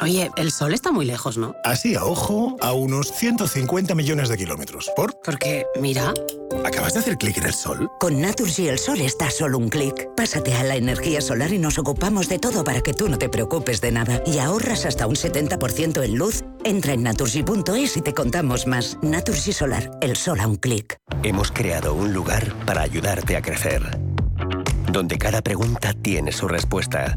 Oye, el sol está muy lejos, ¿no? Así a ojo, a unos 150 millones de kilómetros. ¿Por? Porque, mira. ¿Acabas de hacer clic en el sol? Con Naturgy el sol está solo un clic. Pásate a la energía solar y nos ocupamos de todo para que tú no te preocupes de nada. Y ahorras hasta un 70% en luz. Entra en naturgy.es y te contamos más. Naturgy Solar, el sol a un clic. Hemos creado un lugar para ayudarte a crecer. Donde cada pregunta tiene su respuesta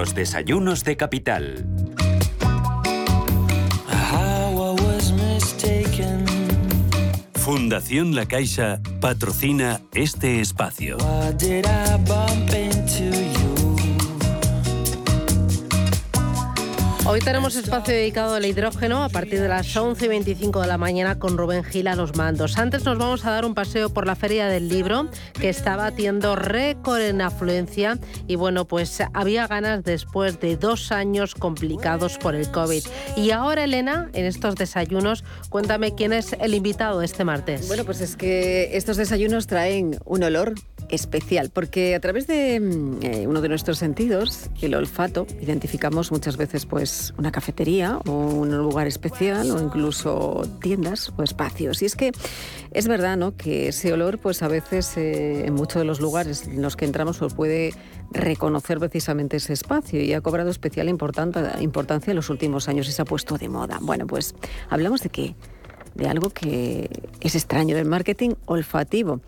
Los desayunos de capital. Fundación La Caixa patrocina este espacio. Hoy tenemos espacio dedicado al hidrógeno a partir de las 11 y 25 de la mañana con Rubén Gil a los mandos. Antes nos vamos a dar un paseo por la Feria del Libro que está batiendo récord en afluencia y bueno, pues había ganas después de dos años complicados por el COVID. Y ahora, Elena, en estos desayunos, cuéntame quién es el invitado este martes. Bueno, pues es que estos desayunos traen un olor especial, porque a través de mm, eh, uno de nuestros sentidos, el olfato, identificamos muchas veces pues una cafetería o un lugar especial o incluso tiendas o espacios. Y es que es verdad, ¿no? Que ese olor, pues a veces eh, en muchos de los lugares en los que entramos, pues puede reconocer precisamente ese espacio y ha cobrado especial importancia en los últimos años y se ha puesto de moda. Bueno, pues hablamos de qué de algo que es extraño, del marketing olfativo.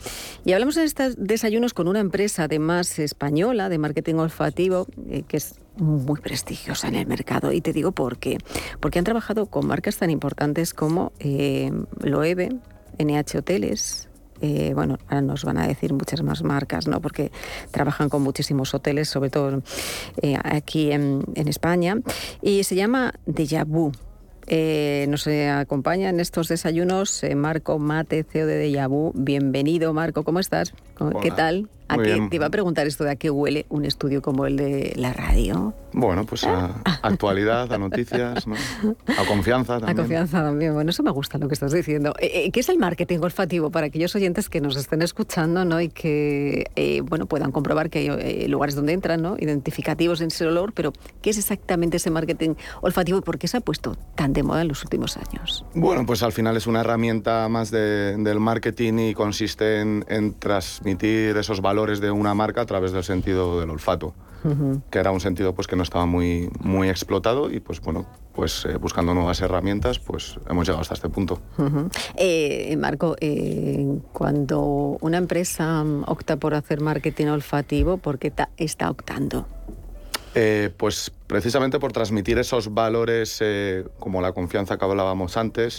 Y hablamos en estos desayunos con una empresa además española de marketing olfativo eh, que es muy prestigiosa en el mercado. Y te digo por qué. Porque han trabajado con marcas tan importantes como eh, Loewe, NH Hoteles, eh, bueno, ahora nos van a decir muchas más marcas, ¿no? Porque trabajan con muchísimos hoteles, sobre todo aquí en, en, España. Y se llama Deja Vu. Eh, nos acompaña en estos desayunos eh, Marco Mate, CEO de Dejavu. Bienvenido, Marco, ¿cómo estás? ¿Qué tal? ¿A qué, te iba a preguntar esto de a qué huele un estudio como el de la radio. Bueno, pues a actualidad, a noticias, a confianza también. A confianza también. Bueno, eso me gusta lo que estás diciendo. Eh, ¿Qué es el marketing olfativo para aquellos oyentes que nos estén escuchando ¿no? y que bueno, puedan comprobar que hay lugares donde entran, ¿no? identificativos en ese olor, pero ¿qué es exactamente ese marketing olfativo y por qué se ha puesto tan de moda en los últimos años? Bueno, pues al final es una herramienta más del marketing y consiste en, en transmitir esos valores de una marca a través del sentido del olfato, que era un sentido pues que no estaba muy, muy explotado y pues bueno, pues eh, buscando nuevas herramientas, pues hemos llegado hasta este punto. Eh, Marco, eh, cuando una empresa opta por hacer marketing olfativo, ¿por qué está optando? pues precisamente por transmitir esos valores como la confianza que hablábamos antes,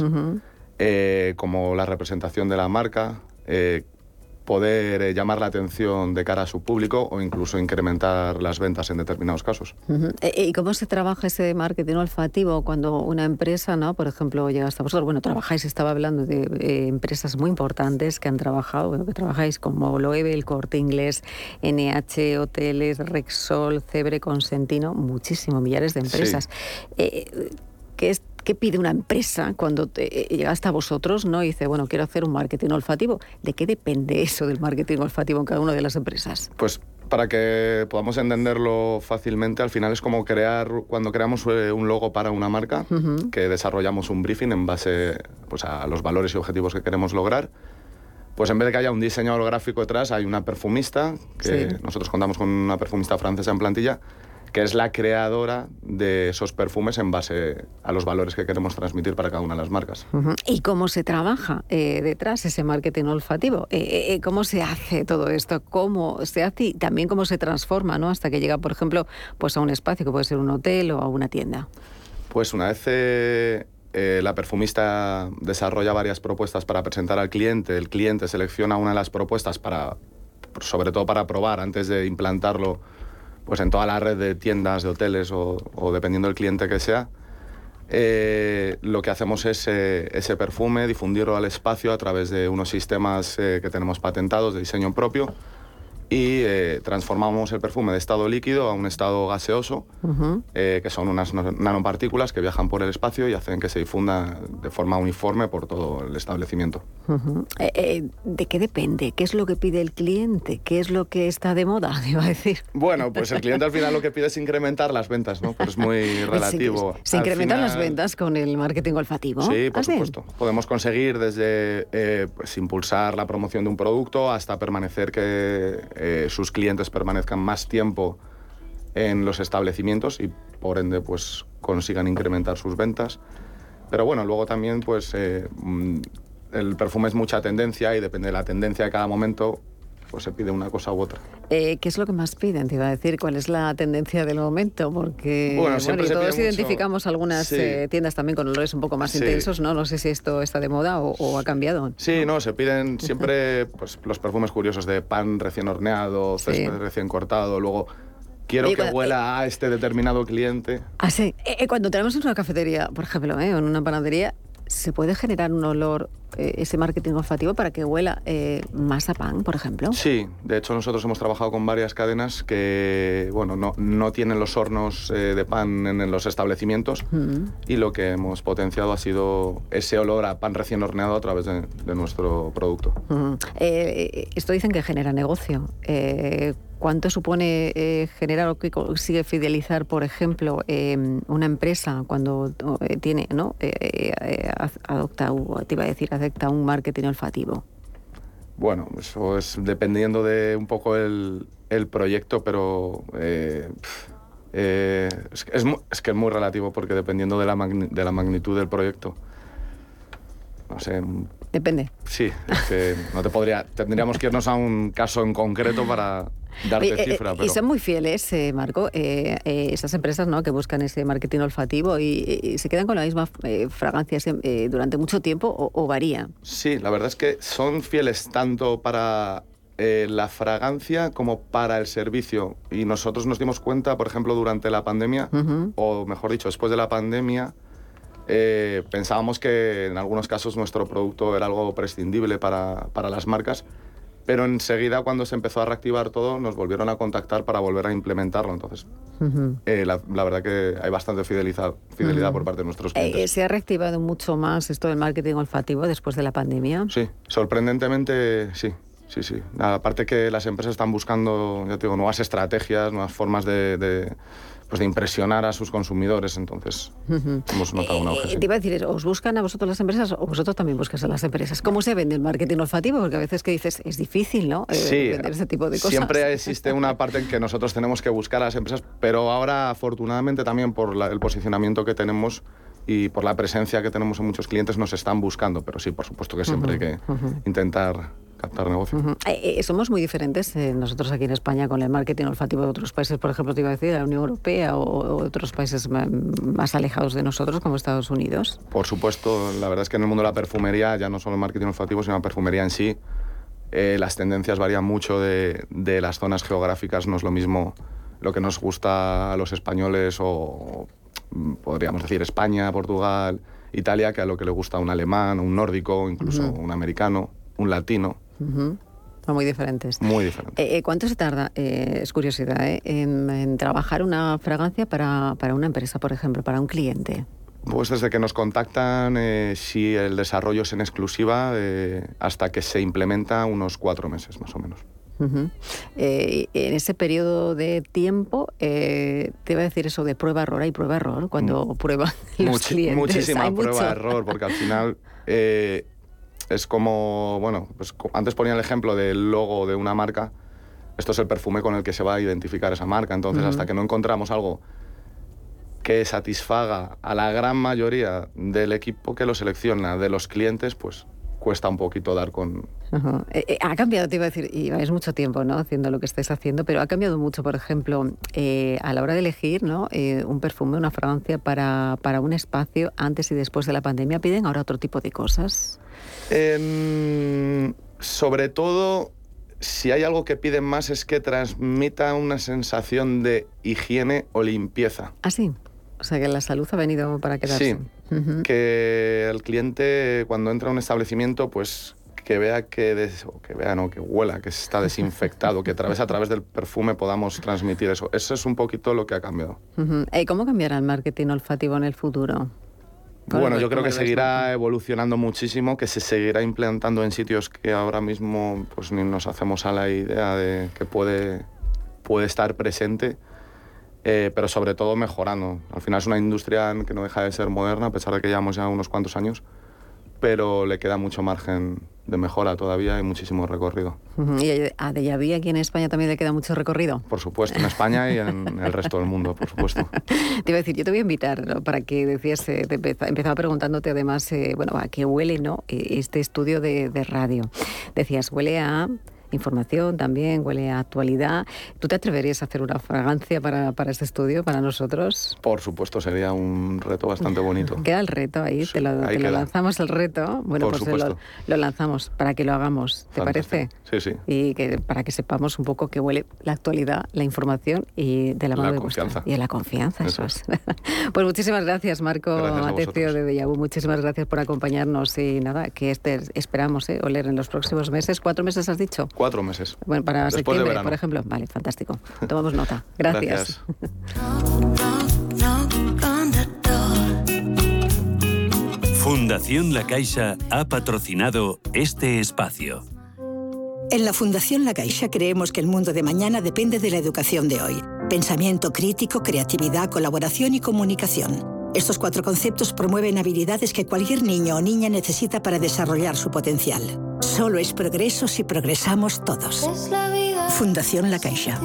como la representación de la marca, poder eh, llamar la atención de cara a su público o incluso incrementar las ventas en determinados casos. Eh, ¿Y cómo se trabaja ese marketing olfativo cuando una empresa, ¿no? por ejemplo, llega hasta vosotros? Bueno, trabajáis, estaba hablando de eh, empresas muy importantes que han trabajado, bueno, que trabajáis como Loewe, el Corte Inglés, NH, Hoteles, Rexol, Cebre, Consentino, muchísimo, millares de empresas. ¿qué, es, ¿qué pide una empresa cuando te, llega hasta vosotros ¿no? y dice, bueno, quiero hacer un marketing olfativo? ¿De qué depende eso del marketing olfativo en cada una de las empresas? Pues para que podamos entenderlo fácilmente, al final es como crear, cuando creamos eh, un logo para una marca, que desarrollamos un briefing en base pues, a los valores y objetivos que queremos lograr. Pues en vez de que haya un diseñador gráfico detrás, hay una perfumista, que nosotros contamos con una perfumista francesa en plantilla, que es la creadora de esos perfumes en base a los valores que queremos transmitir para cada una de las marcas. ¿Y cómo se trabaja eh, detrás ese marketing olfativo? Eh, eh, ¿Cómo se hace todo esto? ¿Cómo se hace y también cómo se transforma ¿no? hasta que llega, por ejemplo, pues a un espacio que puede ser un hotel o a una tienda? Pues una vez la perfumista desarrolla varias propuestas para presentar al cliente, el cliente selecciona una de las propuestas para, sobre todo para probar antes de implantarlo pues en toda la red de tiendas, de hoteles o, dependiendo del cliente que sea, eh, lo que hacemos es eh, ese perfume, difundirlo al espacio a través de unos sistemas eh, que tenemos patentados de diseño propio y eh, transformamos el perfume de estado líquido a un estado gaseoso, eh, que son unas nanopartículas que viajan por el espacio y hacen que se difunda de forma uniforme por todo el establecimiento. Eh, ¿De qué depende? ¿Qué es lo que pide el cliente? ¿Qué es lo que está de moda, iba a decir? Bueno, pues el cliente al final lo que pide es incrementar las ventas, ¿no? Pero es muy relativo. ¿Se, incrementan las ventas con el marketing olfativo? Sí, por ¿Ah, supuesto. Podemos conseguir desde pues, impulsar la promoción de un producto hasta permanecer que eh, sus clientes permanezcan más tiempo en los establecimientos y por ende pues consigan incrementar sus ventas. Pero bueno, luego también pues eh, mm, el perfume es mucha tendencia y depende de la tendencia de cada momento pues se pide una cosa u otra. Eh, ¿Qué es lo que más piden? Te iba a decir, ¿cuál es la tendencia del momento? Porque bueno, todos identificamos algunas eh, tiendas también con olores un poco más intensos, ¿no? No sé si esto está de moda o, ha cambiado. Sí, no, se piden siempre pues, los perfumes curiosos de pan recién horneado, césped recién cortado, luego quiero que huela a este determinado cliente. Ah, sí. cuando tenemos en una cafetería, por ejemplo, o en una panadería, ¿se puede generar un olor, eh, ese marketing olfativo, para que huela eh, más a pan, por ejemplo? Sí, de hecho nosotros hemos trabajado con varias cadenas que bueno, no, no tienen los hornos eh, de pan en, los establecimientos y lo que hemos potenciado ha sido ese olor a pan recién horneado a través de, nuestro producto. esto dicen que genera negocio. ¿Cuánto supone eh, generar o que consigue fidelizar, por ejemplo, em, una empresa cuando eh, tiene, ¿no? Eh, adopta, te iba a decir, acepta un marketing olfativo? Bueno, eso es dependiendo de un poco el, proyecto, pero es, que es muy relativo porque dependiendo de la, de la magnitud del proyecto, no sé, Depende. Sí, es que no te podría. Tendríamos que irnos a un caso en concreto para, darte eh, cifra. Y son muy fieles, eh, Marco, eh, esas empresas ¿no? que buscan ese marketing olfativo y, se quedan con la misma fragancia durante mucho tiempo o, o, varía. Sí, la verdad es que son fieles tanto para la fragancia como para el servicio. Y nosotros nos dimos cuenta, por ejemplo, durante la pandemia, o mejor dicho, después de la pandemia, eh, pensábamos que en algunos casos nuestro producto era algo prescindible para, para, las marcas, pero enseguida cuando se empezó a reactivar todo nos volvieron a contactar para volver a implementarlo. Entonces, eh, la, verdad que hay bastante fidelidad, fidelidad por parte de nuestros clientes. Eh, ¿Se ha reactivado mucho más esto del marketing olfativo después de la pandemia? Sí, sorprendentemente sí. Sí, sí. Aparte que las empresas están buscando, ya digo, nuevas estrategias, nuevas formas de pues de impresionar a sus consumidores. Entonces, hemos notado una auge. Eh, te iba a decir, ¿os buscan a vosotros las empresas o vosotros también buscas a las empresas? ¿Cómo se vende el marketing olfativo? Porque a veces que dices, es difícil, ¿no? Eh, sí, vender ese tipo de cosas. Siempre existe una parte en que nosotros tenemos que buscar a las empresas, pero ahora, afortunadamente, también por el posicionamiento que tenemos y por la presencia que tenemos en muchos clientes, nos están buscando. Pero sí, por supuesto que siempre hay que intentar captar negocio. Eh, eh, somos muy diferentes eh, nosotros aquí en España con el marketing olfativo de otros países, por ejemplo, te iba a decir, de la Unión Europea o, otros países más alejados de nosotros, como Estados Unidos. Por supuesto, la verdad es que en el mundo de la perfumería, ya no solo el marketing olfativo, sino la perfumería en sí, las tendencias varían mucho de, de las zonas geográficas, no es lo mismo lo que nos gusta a los españoles o podríamos decir España, Portugal, Italia, que a lo que le gusta a un alemán, un nórdico, incluso un americano, un latino. Son muy diferentes. Muy diferentes. Eh, eh, ¿Cuánto se tarda, eh, es curiosidad, en, trabajar una fragancia para, una empresa, por ejemplo, para un cliente? Pues desde que nos contactan, eh, si el desarrollo es en exclusiva, eh, hasta que se implementa unos cuatro meses más o menos. Eh, en ese periodo de tiempo, te iba a decir eso de prueba-error, hay prueba-error cuando mm. prueban los clientes. Muchísima prueba-error, porque al final es como, bueno, pues antes ponía el ejemplo del logo de una marca, esto es el perfume con el que se va a identificar esa marca, entonces hasta que no encontramos algo que satisfaga a la gran mayoría del equipo que lo selecciona, de los clientes, pues cuesta un poquito dar con... Eh, eh, ha cambiado, te iba a decir, y es mucho tiempo ¿no? haciendo lo que estés haciendo, pero ha cambiado mucho, por ejemplo, eh, a la hora de elegir ¿no? un perfume, una fragancia para, para, un espacio antes y después de la pandemia, ¿piden ahora otro tipo de cosas? Em, sobre todo, si hay algo que piden más es que transmita una sensación de higiene o limpieza. ¿Ah, sí? O sea que la salud ha venido para quedarse. Sí, que el cliente cuando entra a un establecimiento, pues que vea que, que vea, no, que huela, que está desinfectado, que a través, a través del perfume podamos transmitir eso. Eso es un poquito lo que ha cambiado. ¿Y cómo cambiará el marketing olfativo en el futuro? Bueno, yo creo que seguirá evolucionando muchísimo, que se seguirá implantando en sitios que ahora mismo pues ni nos hacemos a la idea de que puede, puede estar presente eh, pero sobre todo mejorando. Al final es una industria que no deja de ser moderna, a pesar de que llevamos ya unos cuantos años, pero le queda mucho margen de mejora todavía y muchísimo recorrido. ¿Y a Dejaví aquí en España también le queda mucho recorrido? Por supuesto, en España y en el resto del mundo, por supuesto. Te iba a decir, yo te voy a invitar para que decías, eh, te empezaba preguntándote además, eh, bueno, a qué huele ¿no? este estudio de, de radio. Decías, huele a información también, huele a actualidad. ¿Tú te atreverías a hacer una fragancia para, para este estudio, para nosotros? Por supuesto, sería un reto bastante bonito. Queda el reto ahí, te lo, lanzamos el reto. Bueno, pues lo, lo, lanzamos para que lo hagamos, ¿te parece? Sí, sí. Y que para que sepamos un poco qué huele la actualidad, la información y de la mano de confianza. y de la confianza, eso, es. pues muchísimas gracias, Marco Matecio de Deyabu. Muchísimas gracias por acompañarnos y nada, que este, esperamos eh, oler en los próximos meses. ¿Cuatro meses has dicho? cuatro meses. Bueno, para septiembre, por ejemplo. Vale, fantástico. Tomamos nota. Gracias. Fundación La Caixa ha patrocinado este espacio. En la Fundación La Caixa creemos que el mundo de mañana depende de la educación de hoy. Pensamiento crítico, creatividad, colaboración y comunicación. Estos cuatro conceptos promueven habilidades que cualquier niño o niña necesita para desarrollar su potencial. Solo es progreso si progresamos todos. Fundación La Caixa.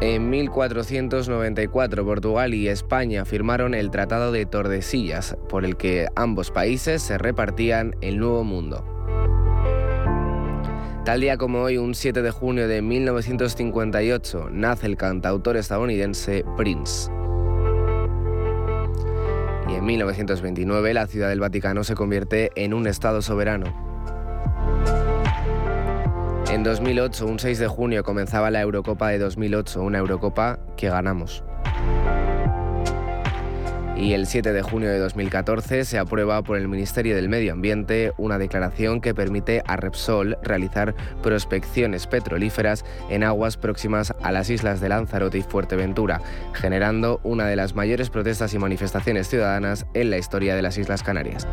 En 1494 Portugal y España firmaron el Tratado de Tordesillas, por el que ambos países se repartían el Nuevo Mundo. Tal día como hoy, un 7 de junio de 1958, nace el cantautor estadounidense Prince. Y en 1929 la Ciudad del Vaticano se convierte en un Estado soberano. En 2008, un 6 de junio, comenzaba la Eurocopa de 2008, una Eurocopa que ganamos y el 7 de junio de 2014 se aprueba por el Ministerio del Medio Ambiente una declaración que permite a Repsol realizar prospecciones petrolíferas en aguas próximas a las islas de Lanzarote y Fuerteventura, generando una de las mayores protestas y manifestaciones ciudadanas en la historia de las Islas Canarias.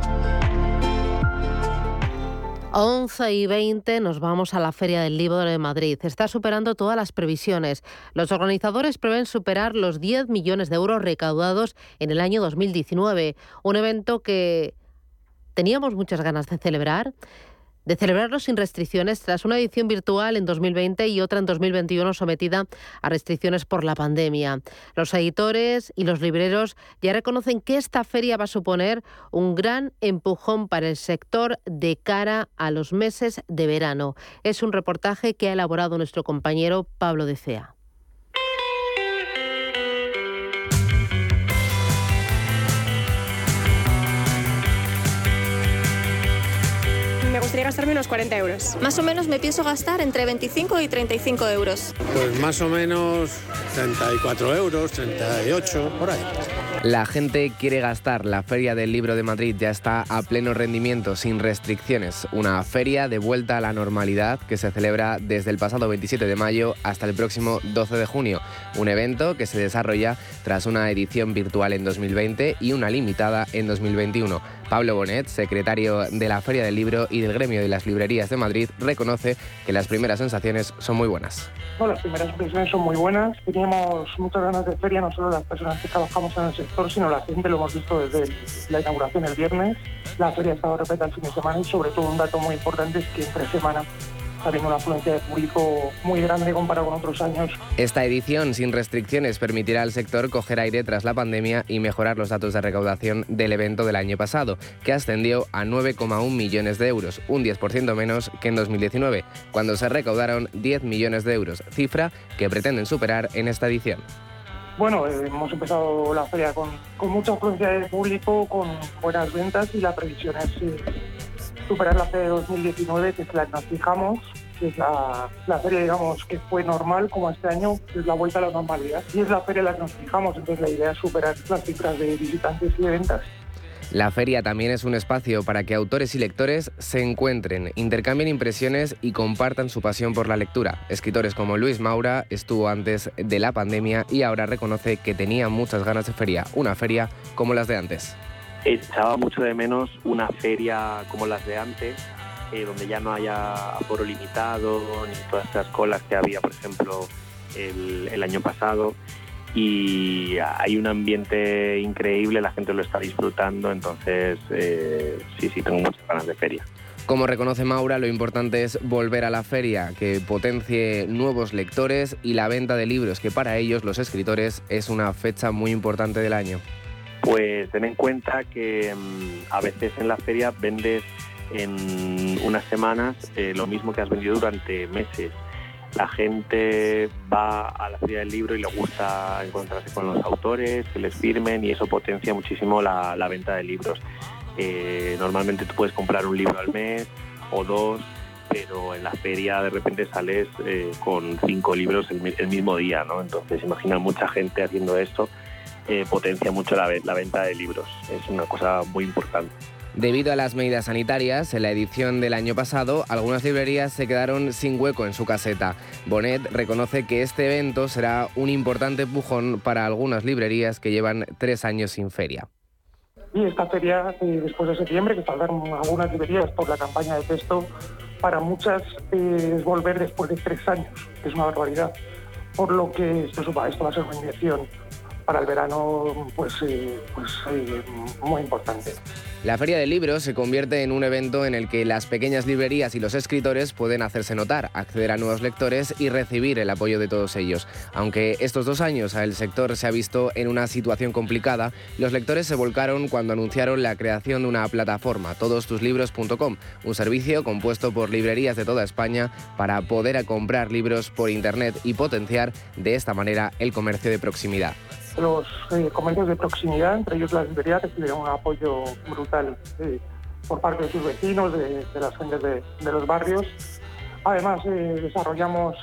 11 y 20 nos vamos a la Feria del Libro de Madrid. Está superando todas las previsiones. Los organizadores prevén superar los 10 millones de euros recaudados en el año 2019. Un evento que teníamos muchas ganas de celebrar de celebrarlo sin restricciones tras una edición virtual en 2020 y otra en 2021 sometida a restricciones por la pandemia. Los editores y los libreros ya reconocen que esta feria va a suponer un gran empujón para el sector de cara a los meses de verano. Es un reportaje que ha elaborado nuestro compañero Pablo de Cea. Gustaría gastarme unos 40 euros. Más o menos me pienso gastar entre 25 y 35 euros. Pues más o menos 34 euros, 38, por ahí. La gente quiere gastar. La Feria del Libro de Madrid ya está a pleno rendimiento, sin restricciones. Una feria de vuelta a la normalidad que se celebra desde el pasado 27 de mayo hasta el próximo 12 de junio. Un evento que se desarrolla tras una edición virtual en 2020 y una limitada en 2021. Pablo Bonet, secretario de la Feria del Libro y del Gremio de las Librerías de Madrid, reconoce que las primeras sensaciones son muy buenas. Las primeras impresiones son muy buenas. Teníamos muchas ganas de feria, no solo las personas que trabajamos en el sector, sino la gente. Lo hemos visto desde la inauguración el viernes. La feria ha estado repetida el fin de semana y sobre todo un dato muy importante es que entre semana habiendo una afluencia de público muy grande comparado con otros años. Esta edición sin restricciones permitirá al sector coger aire tras la pandemia y mejorar los datos de recaudación del evento del año pasado, que ascendió a 9,1 millones de euros, un 10% menos que en 2019, cuando se recaudaron 10 millones de euros, cifra que pretenden superar en esta edición. Bueno, eh, hemos empezado la feria con, con, mucha afluencia de público, con buenas ventas y la previsión es eh, superar la de 2019, que es la que nos fijamos, que es la, la, feria, digamos, que fue normal, como este año, es la vuelta a la normalidad. Y es la feria en la que nos fijamos, entonces la idea es superar las cifras de visitantes y de ventas. La feria también es un espacio para que autores y lectores se encuentren, intercambien impresiones y compartan su pasión por la lectura. Escritores como Luis Maura estuvo antes de la pandemia y ahora reconoce que tenía muchas ganas de feria, una feria como las de antes echaba mucho de menos una feria como las de antes, eh, donde ya no haya aforo limitado, ni todas estas colas que había, por ejemplo, el, año pasado. Y hay un ambiente increíble, la gente lo está disfrutando, entonces eh, sí, sí, tengo muchas ganas de feria. Como reconoce Maura, lo importante es volver a la feria, que potencie nuevos lectores y la venta de libros, que para ellos, los escritores, es una fecha muy importante del año. Pues ten en cuenta que mm, a veces en la feria vendes en unas semanas eh, lo mismo que has vendido durante meses. La gente va a la feria del libro y le gusta encontrarse con los autores, que les firmen y eso potencia muchísimo la, venta de libros. Eh, normalmente tú puedes comprar un libro al mes o dos, pero en la feria de repente sales eh, con cinco libros el, el, mismo día, ¿no? Entonces imagina mucha gente haciendo esto eh, potencia mucho la, la venta de libros. Es una cosa muy importante. Debido a las medidas sanitarias, en la edición del año pasado, algunas librerías se quedaron sin hueco en su caseta. Bonet reconoce que este evento será un importante empujón para algunas librerías que llevan tres años sin feria. Y esta feria, eh, después de septiembre, que faltaron algunas librerías por la campaña de texto, para muchas eh, es volver después de tres años, que es una barbaridad. Por lo que esto, esto va a ser una inyección para el verano pues, eh, pues eh, muy importante. La Feria del Libro se convierte en un evento en el que las pequeñas librerías y los escritores pueden hacerse notar, acceder a nuevos lectores y recibir el apoyo de todos ellos. Aunque estos dos años el sector se ha visto en una situación complicada, los lectores se volcaron cuando anunciaron la creación de una plataforma, todostuslibros.com, un servicio compuesto por librerías de toda España para poder comprar libros por Internet y potenciar de esta manera el comercio de proximidad los eh, comercios de proximidad, entre ellos las librerías, recibieron un apoyo brutal eh, por parte de sus vecinos, de, las gentes de, los barrios. Además, eh, desarrollamos,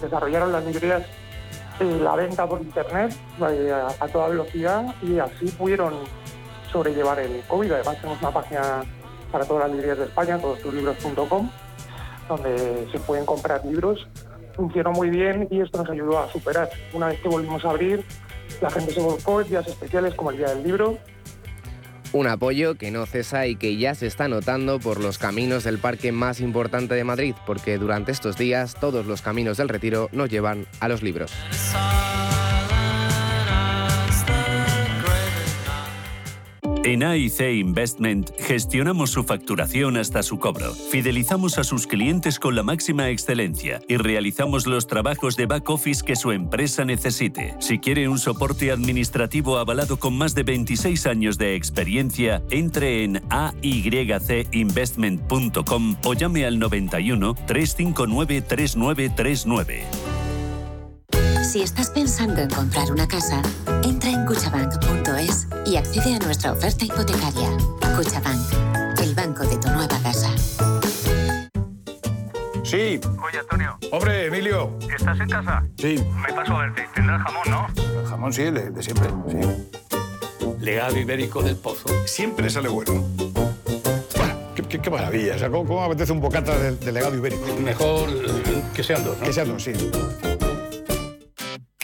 desarrollaron las librerías la venta por internet a, toda velocidad y así pudieron sobrellevar el COVID. Además, tenemos una página para todas las librerías de España, todostuslibros.com, donde se pueden comprar libros funcionó muy bien y esto nos ayudó a superar. Una vez que volvimos a abrir, la gente se volcó días especiales como el Día del Libro. Un apoyo que no cesa y que ya se está notando por los caminos del parque más importante de Madrid, porque durante estos días todos los caminos del retiro nos llevan a los libros. En AIC Investment gestionamos su facturación hasta su cobro, fidelizamos a sus clientes con la máxima excelencia y realizamos los trabajos de back office que su empresa necesite. Si quiere un soporte administrativo avalado con más de 26 años de experiencia, entre en aycinvestment.com o llame al 91 359 3939. Si estás pensando en comprar una casa, entra en cuchabank.es y accede a nuestra oferta hipotecaria. Cuchabank, el banco de tu nueva casa. Sí. Oye, Antonio. Hombre, Emilio. ¿Estás en casa? Sí. Me paso a verte. Tendrás jamón, ¿no? El jamón sí, el de, siempre, sí. Legado ibérico del pozo. Siempre sale bueno. Qué, qué- qué maravilla. O sea, ¿cómo, apetece un bocata de, de legado ibérico? Mejor que sean dos, ¿no? Que sean dos, sí.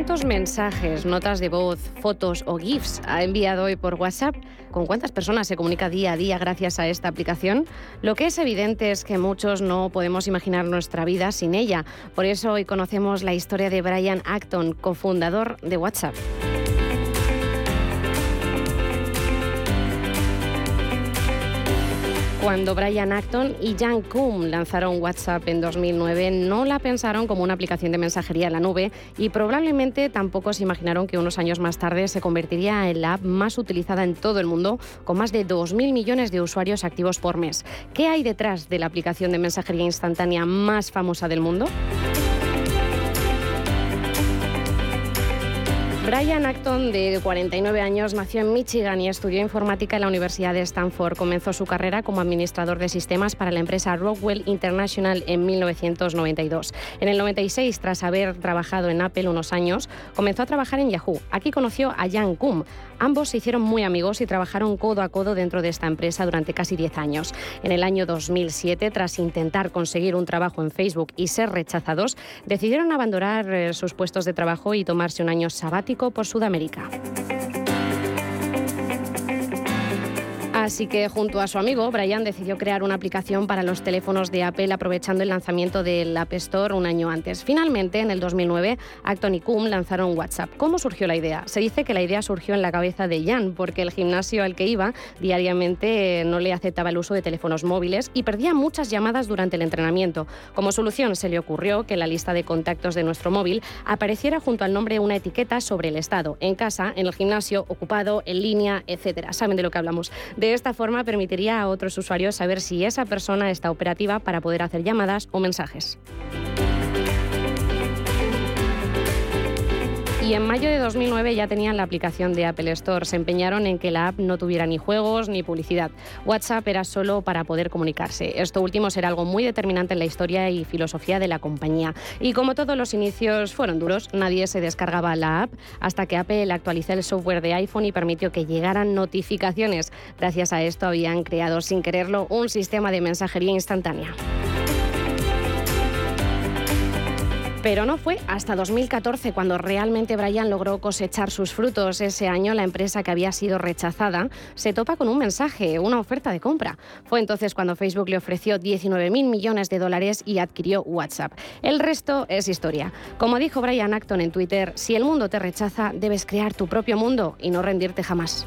¿Cuántos mensajes, notas de voz, fotos o GIFs ha enviado hoy por WhatsApp? ¿Con cuántas personas se comunica día a día gracias a esta aplicación? Lo que es evidente es que muchos no podemos imaginar nuestra vida sin ella. Por eso hoy conocemos la historia de Brian Acton, cofundador de WhatsApp. Cuando Brian Acton y Jan Koum lanzaron WhatsApp en 2009, no la pensaron como una aplicación de mensajería en la nube y probablemente tampoco se imaginaron que unos años más tarde se convertiría en la app más utilizada en todo el mundo, con más de 2.000 millones de usuarios activos por mes. ¿Qué hay detrás de la aplicación de mensajería instantánea más famosa del mundo? Brian Acton, de 49 años, nació en Michigan y estudió informática en la Universidad de Stanford. Comenzó su carrera como administrador de sistemas para la empresa Rockwell International en 1992. En el 96, tras haber trabajado en Apple unos años, comenzó a trabajar en Yahoo. Aquí conoció a Jan Koum. Ambos se hicieron muy amigos y trabajaron codo a codo dentro de esta empresa durante casi 10 años. En el año 2007, tras intentar conseguir un trabajo en Facebook y ser rechazados, decidieron abandonar eh, sus puestos de trabajo y tomarse un año sabático por Sudamérica. Así que junto a su amigo, Brian decidió crear una aplicación para los teléfonos de Apple aprovechando el lanzamiento del App Store un año antes. Finalmente, en el 2009, Acton y Koum lanzaron WhatsApp. ¿Cómo surgió la idea? Se dice que la idea surgió en la cabeza de Jan, porque el gimnasio al que iba diariamente eh, no le aceptaba el uso de teléfonos móviles y perdía muchas llamadas durante el entrenamiento. Como solución, se le ocurrió que la lista de contactos de nuestro móvil apareciera junto al nombre una etiqueta sobre el estado, en casa, en el gimnasio, ocupado, en línea, etcétera. Saben de lo que hablamos. De esta forma permitiría a otros usuarios saber si esa persona está operativa para poder hacer llamadas o mensajes. Y en mayo de 2009 ya tenían la aplicación de Apple Store. Se empeñaron en que la app no tuviera ni juegos ni publicidad. WhatsApp era solo para poder comunicarse. Esto último será algo muy determinante en la historia y filosofía de la compañía. Y como todos los inicios fueron duros, nadie se descargaba la app hasta que Apple actualizó el software de iPhone y permitió que llegaran notificaciones. Gracias a esto habían creado sin quererlo un sistema de mensajería instantánea. Pero no fue hasta 2014 cuando realmente Brian logró cosechar sus frutos. Ese año la empresa que había sido rechazada se topa con un mensaje, una oferta de compra. Fue entonces cuando Facebook le ofreció 19.000 millones de dólares y adquirió WhatsApp. El resto es historia. Como dijo Brian Acton en Twitter, si el mundo te rechaza, debes crear tu propio mundo y no rendirte jamás.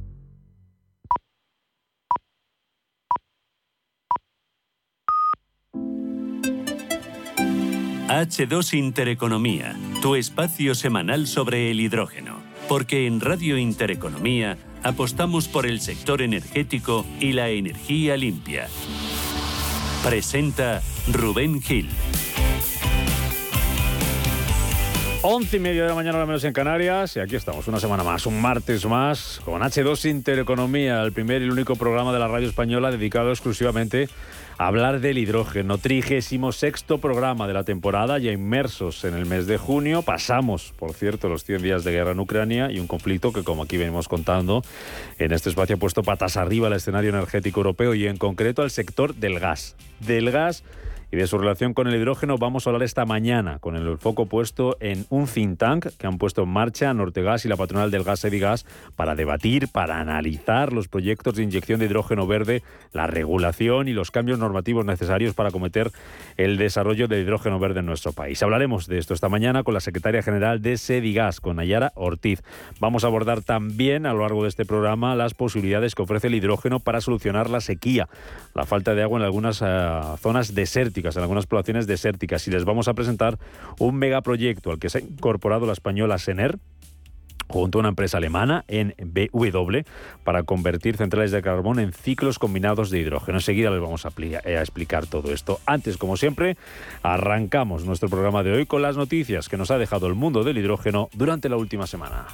H2 Intereconomía, tu espacio semanal sobre el hidrógeno. Porque en Radio Intereconomía apostamos por el sector energético y la energía limpia. Presenta Rubén Gil. 11 y media de la mañana, al menos en Canarias, y aquí estamos, una semana más, un martes más, con H2 Intereconomía, el primer y el único programa de la radio española dedicado exclusivamente a hablar del hidrógeno. Trigésimo sexto programa de la temporada, ya inmersos en el mes de junio. Pasamos, por cierto, los 100 días de guerra en Ucrania y un conflicto que, como aquí venimos contando, en este espacio ha puesto patas arriba al escenario energético europeo y en concreto al sector del gas. Del gas y de su relación con el hidrógeno vamos a hablar esta mañana, con el foco puesto en un think tank que han puesto en marcha Nortegas y la patronal del gas Edigas para debatir, para analizar los proyectos de inyección de hidrógeno verde, la regulación y los cambios normativos necesarios para acometer el desarrollo del hidrógeno verde en nuestro país. Hablaremos de esto esta mañana con la secretaria general de Sedigas, con Nayara Ortiz. Vamos a abordar también a lo largo de este programa las posibilidades que ofrece el hidrógeno para solucionar la sequía, la falta de agua en algunas eh, zonas desérticas en algunas poblaciones desérticas. Y les vamos a presentar un megaproyecto al que se ha incorporado la española Sener, junto a una empresa alemana en BW para convertir centrales de carbón en ciclos combinados de hidrógeno. Enseguida les vamos a, eh, a, explicar todo esto. Antes, como siempre, arrancamos nuestro programa de hoy con las noticias que nos ha dejado el mundo del hidrógeno durante la última semana.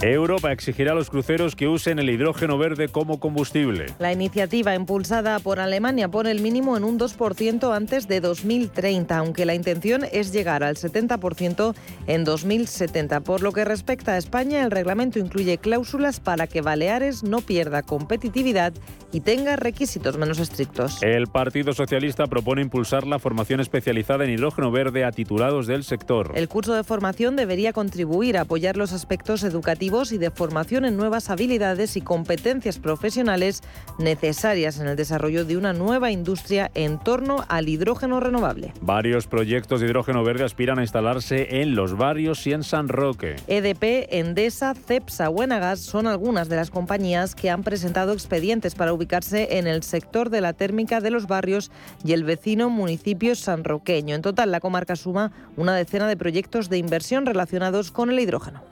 Europa exigirá a los cruceros que usen el hidrógeno verde como combustible. La iniciativa impulsada por Alemania pone el mínimo en un 2% antes de 2030, aunque la intención es llegar al 70% en 2070. Por lo que respecta a España, el reglamento incluye cláusulas para que Baleares no pierda competitividad y tenga requisitos menos estrictos. El Partido Socialista propone impulsar la formación especializada en hidrógeno verde a titulados del sector. El curso de formación debería contribuir a apoyar los aspectos educativos y de formación en nuevas habilidades y competencias profesionales necesarias en el desarrollo de una nueva industria en torno al hidrógeno renovable. Varios proyectos de hidrógeno verde aspiran a instalarse en los barrios y en San Roque. EDP, Endesa, Cepsa o Enagas son algunas de las compañías que han presentado expedientes para ubicarse en el sector de la térmica de los barrios y el vecino municipio sanroqueño. En total, la comarca suma una decena de proyectos de inversión relacionados con el hidrógeno.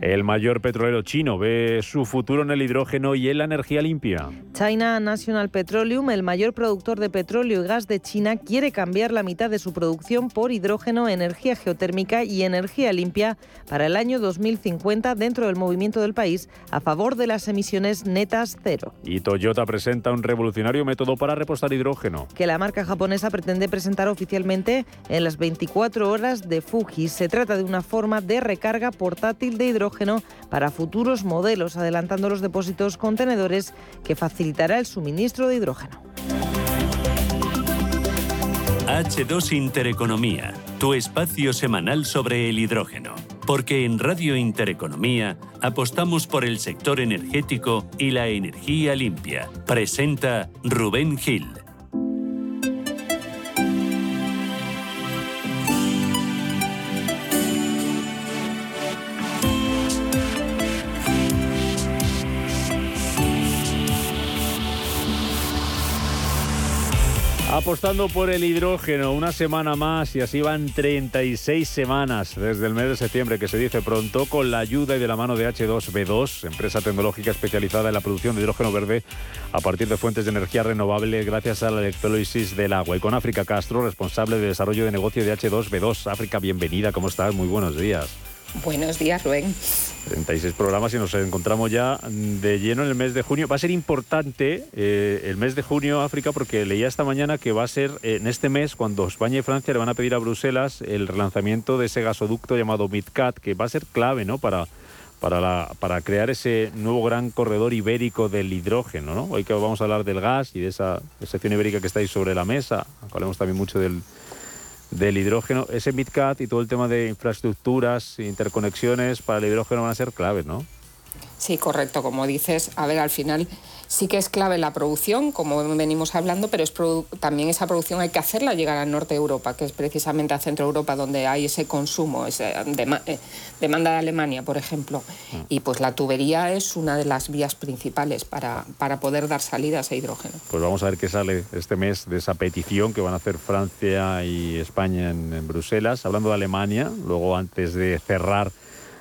El mayor petrolero chino ve su futuro en el hidrógeno y en la energía limpia. China National Petroleum, el mayor productor de petróleo y gas de China, quiere cambiar la mitad de su producción por hidrógeno, energía geotérmica y energía limpia para el año 2050 dentro del movimiento del país a favor de las emisiones netas cero. Y Toyota presenta un revolucionario método para repostar hidrógeno. Que la marca japonesa pretende presentar oficialmente en las 24 horas de Fuji. Se trata de una forma de recarga portátil de hidrógeno para futuros modelos, adelantando los depósitos contenedores que facilitará el suministro de hidrógeno. H2 Intereconomía, tu espacio semanal sobre el hidrógeno. Porque en Radio Intereconomía apostamos por el sector energético y la energía limpia. Presenta Rubén Gil. Apostando por el hidrógeno una semana más y así van 36 semanas desde el mes de septiembre que se dice pronto con la ayuda y de la mano de H2B2, empresa tecnológica especializada en la producción de hidrógeno verde a partir de fuentes de energía renovable gracias a la electrólisis del agua. Y con África Castro, responsable de desarrollo de negocio de H2B2. África, bienvenida, ¿cómo estás? Muy buenos días. Buenos días, Rubén. 36 programas y nos encontramos ya de lleno en el mes de junio. Va a ser importante eh, el mes de junio, África, porque leía esta mañana que va a ser eh, en este mes cuando España y Francia le van a pedir a Bruselas el relanzamiento de ese gasoducto llamado MidCat, que va a ser clave ¿no? para, para, crear ese nuevo gran corredor ibérico del hidrógeno. ¿no? Hoy que vamos a hablar del gas y de esa sección ibérica que está ahí sobre la mesa, hablemos también mucho del del hidrógeno, ese MidCat y todo el tema de infraestructuras, interconexiones para el hidrógeno van a ser claves, ¿no? Sí, correcto, como dices, a ver, al final sí que es clave la producción, como venimos hablando, pero es también esa producción hay que hacerla llegar al norte de Europa, que es precisamente a Centro Europa donde hay ese consumo, esa eh, demanda de Alemania, por ejemplo. Ah. Y pues la tubería es una de las vías principales para, para poder dar salida a ese hidrógeno. Pues vamos a ver qué sale este mes de esa petición que van a hacer Francia y España en, en Bruselas. Hablando de Alemania, luego antes de cerrar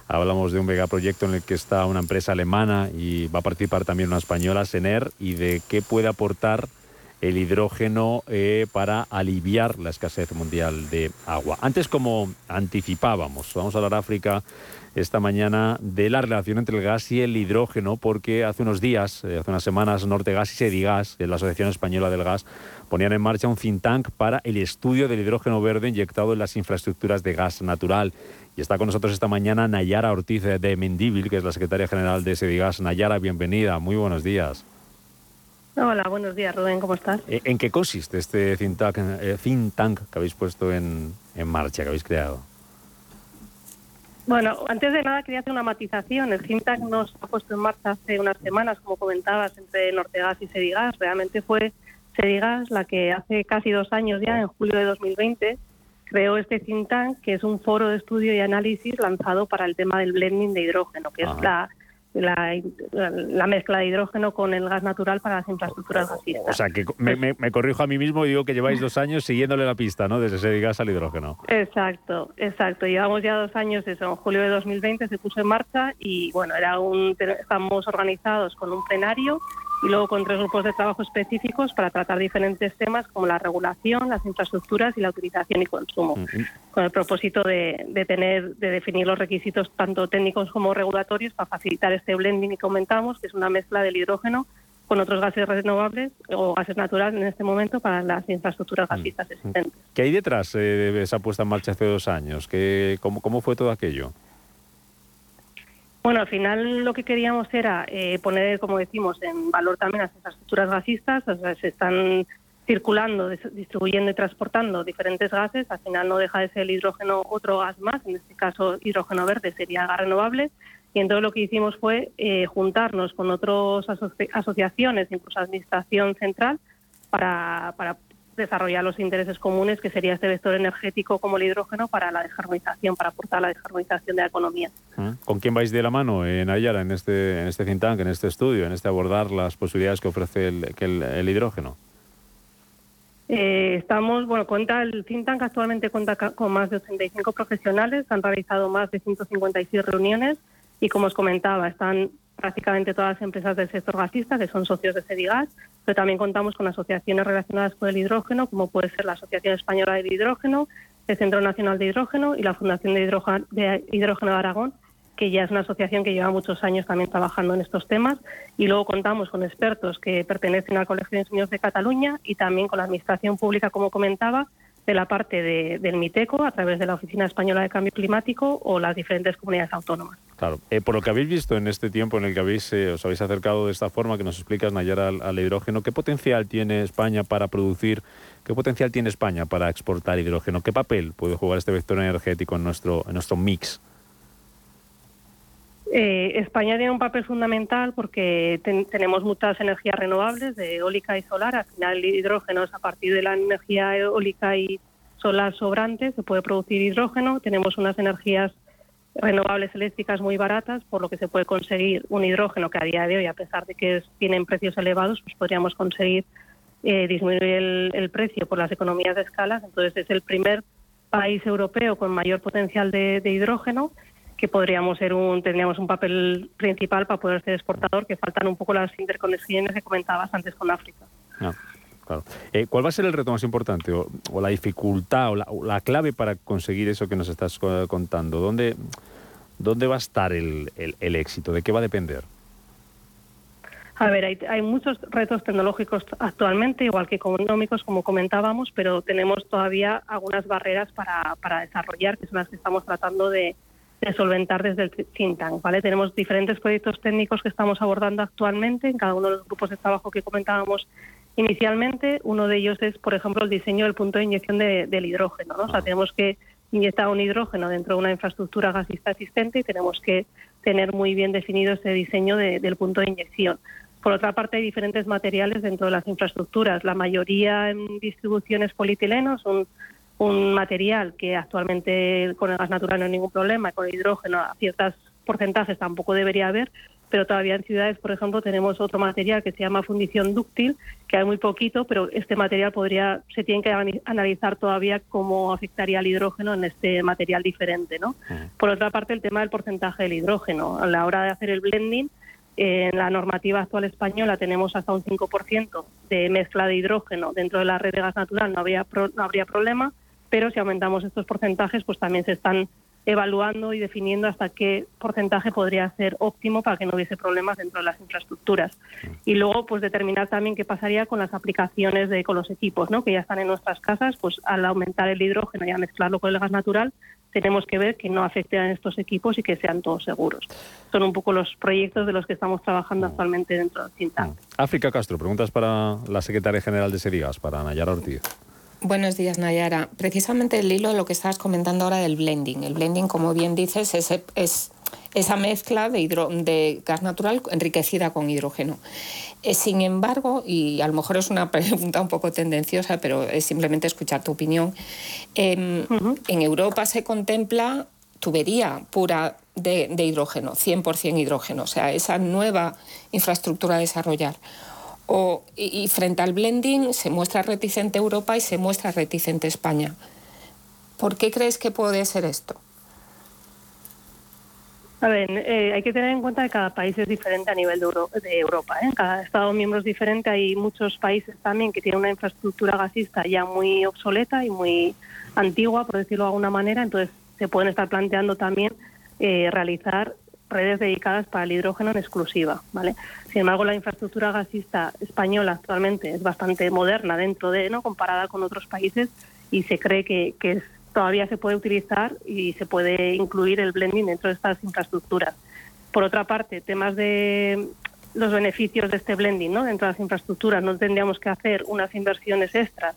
Hablamos de un megaproyecto en el que está una empresa alemana y va a participar también una española, Sener, y de qué puede aportar el hidrógeno eh, para aliviar la escasez mundial de agua. Antes, como anticipábamos, vamos a hablar África esta mañana de la relación entre el gas y el hidrógeno, porque hace unos días, eh, hace unas semanas, Nortegas y Sedigas, la Asociación Española del Gas, ponían en marcha un think tank para el estudio del hidrógeno verde inyectado en las infraestructuras de gas natural. Y está con nosotros esta mañana Nayara Ortiz de Mendívil, que es la secretaria general de Sedigas. Nayara, bienvenida, muy buenos días. Hola, buenos días, Rubén, ¿cómo estás? ¿En qué consiste este think tank, eh, think tank que habéis puesto en, en marcha, que habéis creado? Bueno, antes de nada quería hacer una matización. El think tank nos ha puesto en marcha hace unas semanas, como comentabas, entre Nortegas y Sedigas. Realmente fue Sedigas la que hace casi dos años ya, en julio de 2020, creó este think tank, que es un foro de estudio y análisis lanzado para el tema del blending de hidrógeno, que es la la, mezcla de hidrógeno con el gas natural para las infraestructuras gasistas. O sea, que me, corrijo a mí mismo y digo que lleváis dos años siguiéndole la pista, ¿no? Desde ese gas al hidrógeno. Exacto, exacto. Llevamos ya dos años, eso, en julio de 2020 se puso en marcha y, bueno, era un, estamos organizados con un plenario y luego con tres grupos de trabajo específicos para tratar diferentes temas como la regulación, las infraestructuras y la utilización y consumo, con el propósito de, de, tener, de definir los requisitos tanto técnicos como regulatorios para facilitar este blending que comentamos, que es una mezcla del hidrógeno con otros gases renovables o gases naturales en este momento para las infraestructuras gasistas existentes. ¿Qué hay detrás eh, de esa puesta en marcha hace dos años? ¿Qué, cómo, ¿Cómo fue todo aquello? Bueno, al final lo que queríamos era eh, poner, como decimos, en valor también las infraestructuras gasistas, o sea, se están circulando, distribuyendo y transportando diferentes gases, al final no deja de ser el hidrógeno otro gas más, en este caso hidrógeno verde sería gas renovable, y entonces lo que hicimos fue eh, juntarnos con otras asociaciones, incluso Administración Central, para, para desarrollar los intereses comunes, que sería este vector energético como el hidrógeno para la descarbonización, para aportar la descarbonización de la economía. Ah, ¿Con quién vais de la mano en Ayala, en este, en este think tank, en este estudio, en este abordar las posibilidades que ofrece el, el, hidrógeno? Eh, estamos, bueno, cuenta el think tank actualmente cuenta con más de 85 profesionales, han realizado más de 156 reuniones y como os comentaba, están prácticamente todas las empresas del sector gasista que son socios de Sedigas, pero también contamos con asociaciones relacionadas con el hidrógeno, como puede ser la Asociación Española de Hidrógeno, el Centro Nacional de Hidrógeno y la Fundación de Hidrógeno de, Hidrógeno de Aragón, que ya es una asociación que lleva muchos años también trabajando en estos temas. Y luego contamos con expertos que pertenecen al Colegio de Ingenieros de Cataluña y también con la Administración Pública, como comentaba, de la parte del MITECO a través de la Oficina Española de Cambio Climático o las diferentes comunidades autónomas. Claro. Eh, por lo que habéis visto en este tiempo en el que habéis, eh, os habéis acercado de esta forma que nos explicas, Nayara, al, hidrógeno, ¿qué potencial tiene España para producir, qué potencial tiene España para exportar hidrógeno? ¿Qué papel puede jugar este vector energético en nuestro, en nuestro mix? Eh, España tiene un papel fundamental porque tenemos muchas energías renovables, de eólica y solar. Al final, el hidrógeno es a partir de la energía eólica y solar sobrante, se puede producir hidrógeno. Tenemos unas energías renovables eléctricas muy baratas, por lo que se puede conseguir un hidrógeno que a día de hoy, a pesar de que tienen precios elevados, pues podríamos conseguir eh, disminuir el, precio por las economías de escala. Entonces, es el primer país europeo con mayor potencial de hidrógeno que podríamos ser un, tendríamos un papel principal para poder ser exportador, que faltan un poco las interconexiones que comentabas antes con África. Ah, claro. Eh, ¿Cuál va a ser el reto más importante o, la dificultad o la, clave para conseguir eso que nos estás contando? ¿Dónde, dónde va a estar el, el, éxito? ¿De qué va a depender? A ver, hay, hay, muchos retos tecnológicos actualmente, igual que económicos, como comentábamos, pero tenemos todavía algunas barreras para, para desarrollar, que son las que estamos tratando de, de solventar desde el think tank. ¿vale? Tenemos diferentes proyectos técnicos que estamos abordando actualmente en cada uno de los grupos de trabajo que comentábamos inicialmente. Uno de ellos es, por ejemplo, el diseño del punto de inyección del hidrógeno. ¿no? O sea, tenemos que inyectar un hidrógeno dentro de una infraestructura gasista existente y tenemos que tener muy bien definido ese diseño del punto de inyección. Por otra parte, hay diferentes materiales dentro de las infraestructuras. La mayoría en distribuciones polietileno son un material que actualmente con el gas natural no hay ningún problema, con el hidrógeno a ciertos porcentajes tampoco debería haber, pero todavía en ciudades, por ejemplo, tenemos otro material que se llama fundición dúctil, que hay muy poquito, pero este material podría, se tiene que analizar todavía cómo afectaría el hidrógeno en este material diferente, ¿no? Por otra parte, el tema del porcentaje del hidrógeno. A la hora de hacer el blending, en la normativa actual española tenemos hasta un 5% de mezcla de hidrógeno dentro de la red de gas natural, no, habría no habría problema, pero si aumentamos estos porcentajes, pues también se están evaluando y definiendo hasta qué porcentaje podría ser óptimo para que no hubiese problemas dentro de las infraestructuras. Y luego, pues determinar también qué pasaría con las aplicaciones de con los equipos, ¿no? Que ya están en nuestras casas, pues al aumentar el hidrógeno y a mezclarlo con el gas natural, tenemos que ver que no afecten a estos equipos y que sean todos seguros. Son un poco los proyectos de los que estamos trabajando actualmente dentro del think África Castro, preguntas para la secretaria general de Serigas, para Nayara Ortiz. Buenos días, Nayara. Precisamente el hilo de lo que estabas comentando ahora del blending. El blending, como bien dices, es, es esa mezcla de, de, gas natural enriquecida con hidrógeno. Eh, sin embargo, y a lo mejor es una pregunta un poco tendenciosa, pero es simplemente escuchar tu opinión, em, en Europa se contempla tubería pura de, de hidrógeno, 100% hidrógeno, o sea, esa nueva infraestructura a desarrollar y, frente al blending se muestra reticente Europa y se muestra reticente España. ¿Por qué crees que puede ser esto? A ver, eh, hay que tener en cuenta que cada país es diferente a nivel de, Europa. ¿eh? Cada Estado miembro es diferente. Hay muchos países también que tienen una infraestructura gasista ya muy obsoleta y muy antigua, por decirlo de alguna manera. Entonces, se pueden estar planteando también eh, realizar redes dedicadas para el hidrógeno en exclusiva. ¿vale? Sin embargo, la infraestructura gasista española actualmente es bastante moderna dentro de, ¿no? comparada con otros países y se cree que, todavía se puede utilizar y se puede incluir el blending dentro de estas infraestructuras. Por otra parte, temas de los beneficios de este blending ¿no? dentro de las infraestructuras, no tendríamos que hacer unas inversiones extras,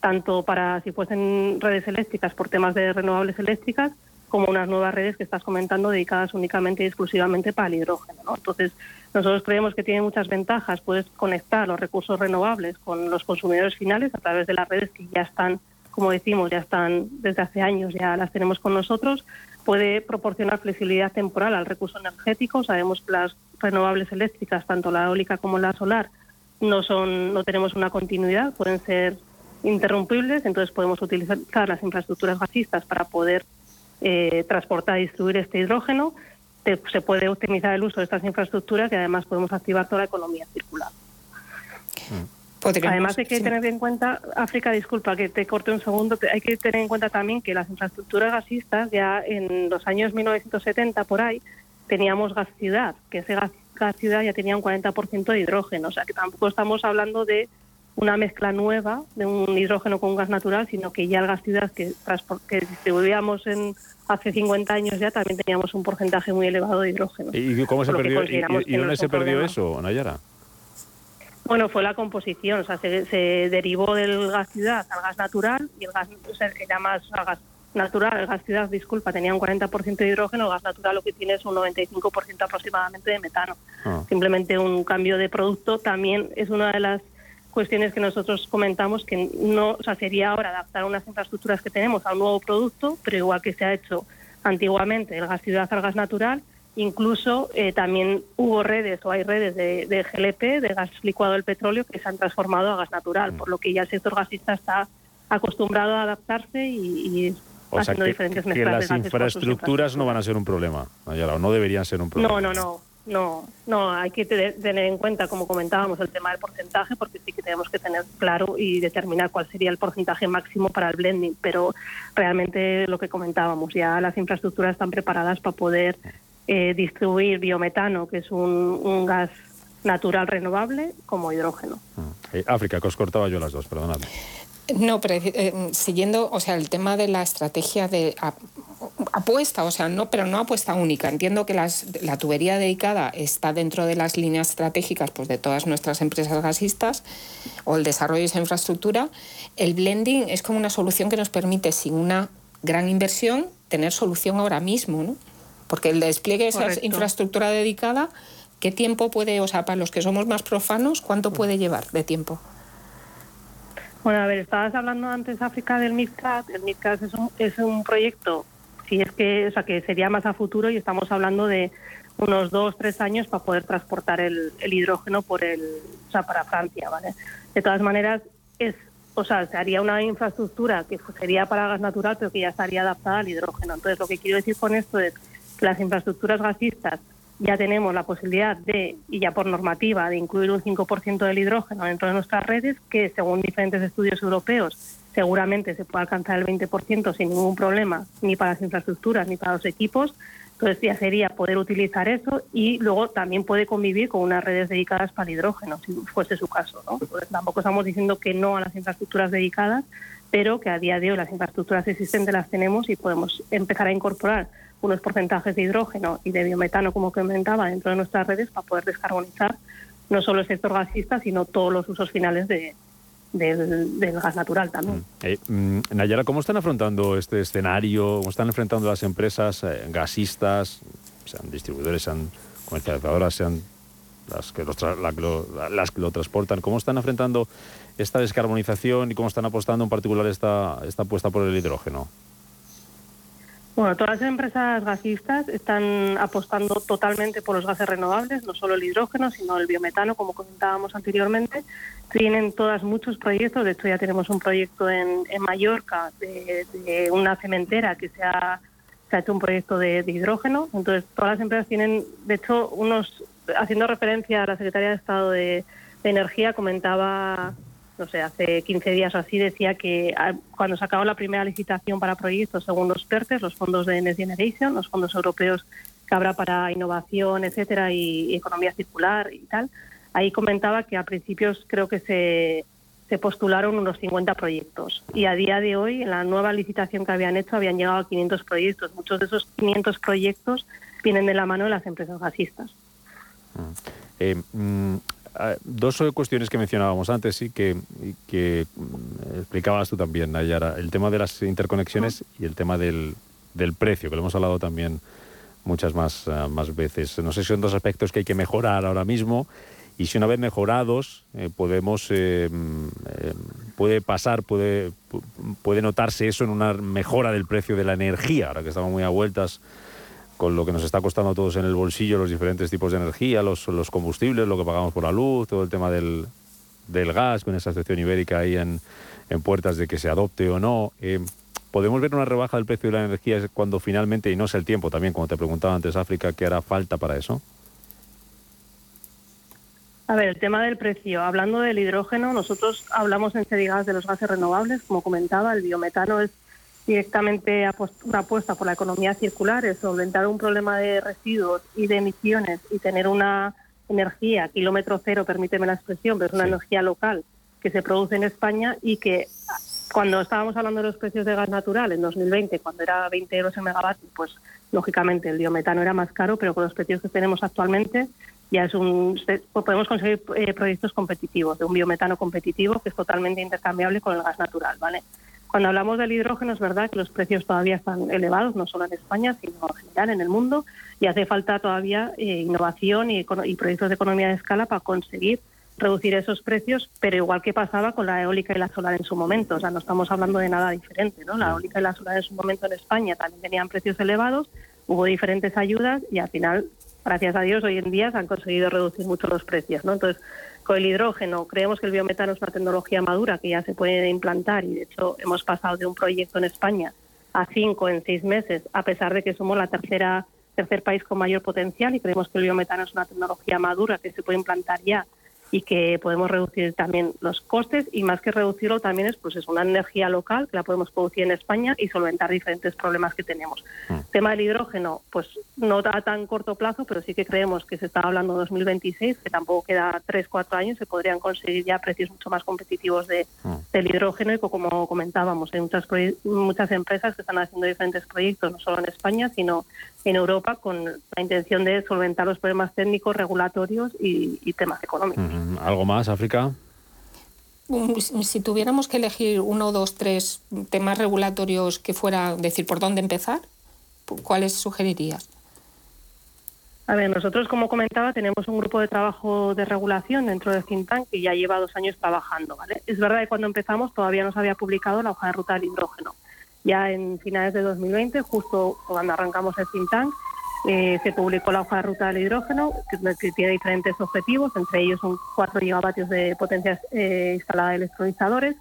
tanto para si fuesen redes eléctricas por temas de renovables eléctricas, como unas nuevas redes que estás comentando dedicadas únicamente y exclusivamente para el hidrógeno. Entonces, nosotros creemos que tiene muchas ventajas. Puedes conectar los recursos renovables con los consumidores finales a través de las redes que ya están, como decimos, ya están desde hace años, ya las tenemos con nosotros. Puede proporcionar flexibilidad temporal al recurso energético. Sabemos que las renovables eléctricas, tanto la eólica como la solar, no son, no tenemos una continuidad, pueden ser interrumpibles, entonces podemos utilizar las infraestructuras gasistas para poder eh, transportar y distribuir este hidrógeno, se puede optimizar el uso de estas infraestructuras y además podemos activar toda la economía circular. Además hay que tener en cuenta, África, disculpa que te corte un segundo, hay que tener en cuenta también que las infraestructuras gasistas ya en los años 1970 por ahí teníamos gas ciudad, que ese gas, gas ciudad ya tenía un 40% de hidrógeno, o sea que tampoco estamos hablando de una mezcla nueva de un hidrógeno con un gas natural, sino que ya el gas ciudad que, que distribuíamos en hace 50 años ya también teníamos un porcentaje muy elevado de hidrógeno. ¿Y cómo se perdió? ¿Y, dónde se perdió eso, Nayara? Bueno, fue la composición, o sea, se, derivó del gas ciudad al gas natural y el gas, o sea, era más gas natural, el gas ciudad, disculpa, tenía un 40% de hidrógeno, el gas natural lo que tiene es un 95% aproximadamente de metano. Ah. Simplemente un cambio de producto también es una de las cuestiones que nosotros comentamos que no, o sea, sería ahora adaptar unas infraestructuras que tenemos a un nuevo producto, pero igual que se ha hecho antiguamente el gas ciudad al gas natural, incluso eh, también hubo redes o hay redes de, GLP, de gas licuado del petróleo, que se han transformado a gas natural, por lo que ya el sector gasista está acostumbrado a adaptarse y, haciendo diferentes mezclas. Que las infraestructuras no van a ser un problema, o no deberían ser un problema. No, no, no. No, no, hay que tener en cuenta, como comentábamos, el tema del porcentaje, porque sí que tenemos que tener claro y determinar cuál sería el porcentaje máximo para el blending, pero realmente lo que comentábamos, ya las infraestructuras están preparadas para poder eh, distribuir biometano, que es un, gas natural renovable, como hidrógeno. Ah, eh, África, que os cortaba yo las dos, perdonadme. No, pero eh, siguiendo, o sea, el tema de la estrategia de apuesta, o sea, no, pero no apuesta única. Entiendo que la tubería dedicada está dentro de las líneas estratégicas pues, de todas nuestras empresas gasistas o el desarrollo de esa infraestructura. El blending es como una solución que nos permite, sin una gran inversión, tener solución ahora mismo, ¿no? Porque el despliegue de esa infraestructura dedicada, ¿qué tiempo puede, o sea, para los que somos más profanos, cuánto puede llevar de tiempo? Bueno, a ver, estabas hablando antes, África, del MidCat. El MidCat es un, es un proyecto si es que, o sea, que sería más a futuro y estamos hablando de unos dos, tres años para poder transportar el, hidrógeno por el, o sea, para Francia, ¿vale? De todas maneras, es, o sea, se haría una infraestructura que sería para gas natural, pero que ya estaría adaptada al hidrógeno. Entonces, lo que quiero decir con esto es que las infraestructuras gasistas ya tenemos la posibilidad de, y ya por normativa, de incluir un 5% del hidrógeno dentro de nuestras redes, que según diferentes estudios europeos seguramente se puede alcanzar el 20% sin ningún problema, ni para las infraestructuras ni para los equipos. Entonces ya sería poder utilizar eso y luego también puede convivir con unas redes dedicadas para hidrógeno, si fuese su caso. ¿no? Tampoco estamos diciendo que no a las infraestructuras dedicadas, pero que a día de hoy las infraestructuras existentes las tenemos y podemos empezar a incorporar unos porcentajes de hidrógeno y de biometano, como comentaba, dentro de nuestras redes para poder descarbonizar no solo el sector gasista, sino todos los usos finales de, del, gas natural también. Eh, mm, Nayara, ¿cómo están afrontando este escenario? ¿Cómo están enfrentando las empresas eh, gasistas, sean distribuidores, sean comercializadoras, sean las que, los la lo, la- las que lo transportan? ¿Cómo están afrontando esta descarbonización y cómo están apostando en particular esta, esta apuesta por el hidrógeno? Bueno, todas las empresas gasistas están apostando totalmente por los gases renovables, no solo el hidrógeno, sino el biometano, como comentábamos anteriormente. Tienen todas muchos proyectos, de hecho ya tenemos un proyecto en, Mallorca de, una cementera que se ha, hecho un proyecto de, hidrógeno. Entonces, todas las empresas tienen, de hecho, unos, haciendo referencia a la Secretaría de Estado de Energía, comentaba no hace 15 días o así, decía que ah, cuando se acabó la primera licitación para proyectos, según los PERTES, los fondos de Next Generation, los fondos europeos que habrá para innovación, etcétera, y, economía circular y tal, ahí comentaba que a principios creo que se, se postularon unos 50 proyectos. Y a día de hoy, en la nueva licitación que habían hecho, habían llegado a 500 proyectos. Muchos de esos 500 proyectos vienen de la mano de las empresas gasistas. Eh, mm, dos eh, cuestiones que mencionábamos antes y que, y que mm, explicabas tú también, Nayara. El tema de las interconexiones y el tema del, del precio, que lo hemos hablado también muchas más, ah, más veces. No sé si son dos aspectos que hay que mejorar ahora mismo y si una vez mejorados eh, podemos eh, mm, eh, puede pasar puede pu- puede notarse eso en una mejora del precio de la energía ahora que estamos muy a vueltas con lo que nos está costando a todos en el bolsillo los diferentes tipos de energía, los, los combustibles, lo que pagamos por la luz, todo el tema del, del gas, con esa excepción ibérica ahí en, en puertas de que se adopte o no. Eh, ¿Podemos ver una rebaja del precio de la energía cuando finalmente, y no es el tiempo también, como te preguntaba antes, África, que hará falta para eso? A ver, el tema del precio. Hablando del hidrógeno, nosotros hablamos en Cedigas de los gases renovables. Como comentaba, el biometano es directamente una apuesta por la economía circular, es solventar un problema de residuos y de emisiones y tener una energía, kilómetro cero, permíteme la expresión, pero es una energía local que se produce en España y que ah, cuando estábamos hablando de los precios de gas natural en 2020, cuando era 20 euros el megavatio, pues lógicamente el biometano era más caro, pero con los precios que tenemos actualmente ya es un podemos conseguir eh, proyectos competitivos, de un biometano competitivo que es totalmente intercambiable con el gas natural, ¿vale? Cuando hablamos del hidrógeno es verdad que los precios todavía están elevados, no solo en España, sino en general en el mundo, y hace falta todavía eh, innovación y, y proyectos de economía de escala para conseguir reducir esos precios, pero igual que pasaba con la eólica y la solar en su momento, o sea, no estamos hablando de nada diferente, ¿no? La eólica y la solar en su momento en España también tenían precios elevados, hubo diferentes ayudas y al final, gracias a Dios, hoy en día se han conseguido reducir mucho los precios, ¿no? Entonces, con el hidrógeno, creemos que el biometano es una tecnología madura que ya se puede implantar y de hecho hemos pasado de un proyecto en España a cinco en seis meses, a pesar de que somos la tercera tercer país con mayor potencial y creemos que el biometano es una tecnología madura que se puede implantar ya y que podemos reducir también los costes y más que reducirlo también es pues es una energía local que la podemos producir en España y solventar diferentes problemas que tenemos. Tema del hidrógeno, pues no a tan corto plazo, pero sí que creemos que se está hablando de 2026, que tampoco queda 3, 4 años, se podrían conseguir ya precios mucho más competitivos de, del hidrógeno y co- como comentábamos, hay muchas, muchas empresas que están haciendo diferentes proyectos, no solo en España, sino en Europa, con la intención de solventar los problemas técnicos, regulatorios y, y temas económicos. Mm, ¿Algo más, África? Si si tuviéramos que elegir uno, dos, tres temas regulatorios que fuera decir por dónde empezar, ¿cuáles sugerirías? A ver, nosotros, como comentaba, tenemos un grupo de trabajo de regulación dentro de Think Tank que ya lleva dos años trabajando. ¿vale? Es verdad que cuando empezamos todavía no se había publicado la hoja de ruta del hidrógeno. Ya en finales de 2020, justo cuando arrancamos el think tank, eh, se publicó la hoja de ruta del hidrógeno, que, tiene diferentes objetivos, entre ellos son 4 gigavatios de potencia eh, instalada de electrolizadores,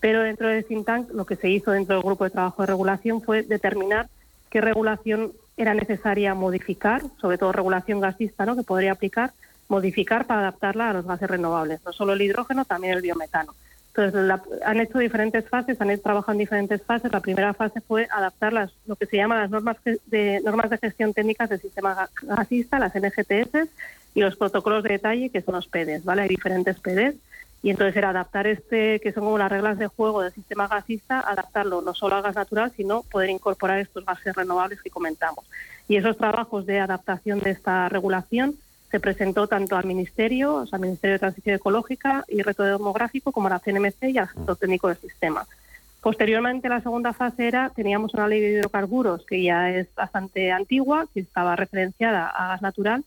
pero dentro del think tank lo que se hizo dentro del grupo de trabajo de regulación fue determinar qué regulación era necesaria modificar, sobre todo regulación gasista, ¿no? que podría aplicar, modificar para adaptarla a los gases renovables, no solo el hidrógeno, también el biometano. Entonces, han hecho diferentes fases, han trabajado en diferentes fases. La primera fase fue adaptar las, lo que se llama las normas de, normas de gestión técnicas del sistema gasista, las NGTS, y los protocolos de detalle, que son los PDs, ¿vale? Hay diferentes PDs. Y entonces era adaptar este, que son como las reglas de juego del sistema gasista, adaptarlo no solo al gas natural, sino poder incorporar estos gases renovables que comentamos. Y esos trabajos de adaptación de esta regulación se presentó tanto al Ministerio, o sea, al Ministerio de Transición Ecológica y Reto Demográfico, como a la CNMC y al sector técnico del sistema. Posteriormente, la segunda fase era, teníamos una ley de hidrocarburos que ya es bastante antigua, que estaba referenciada a gas natural,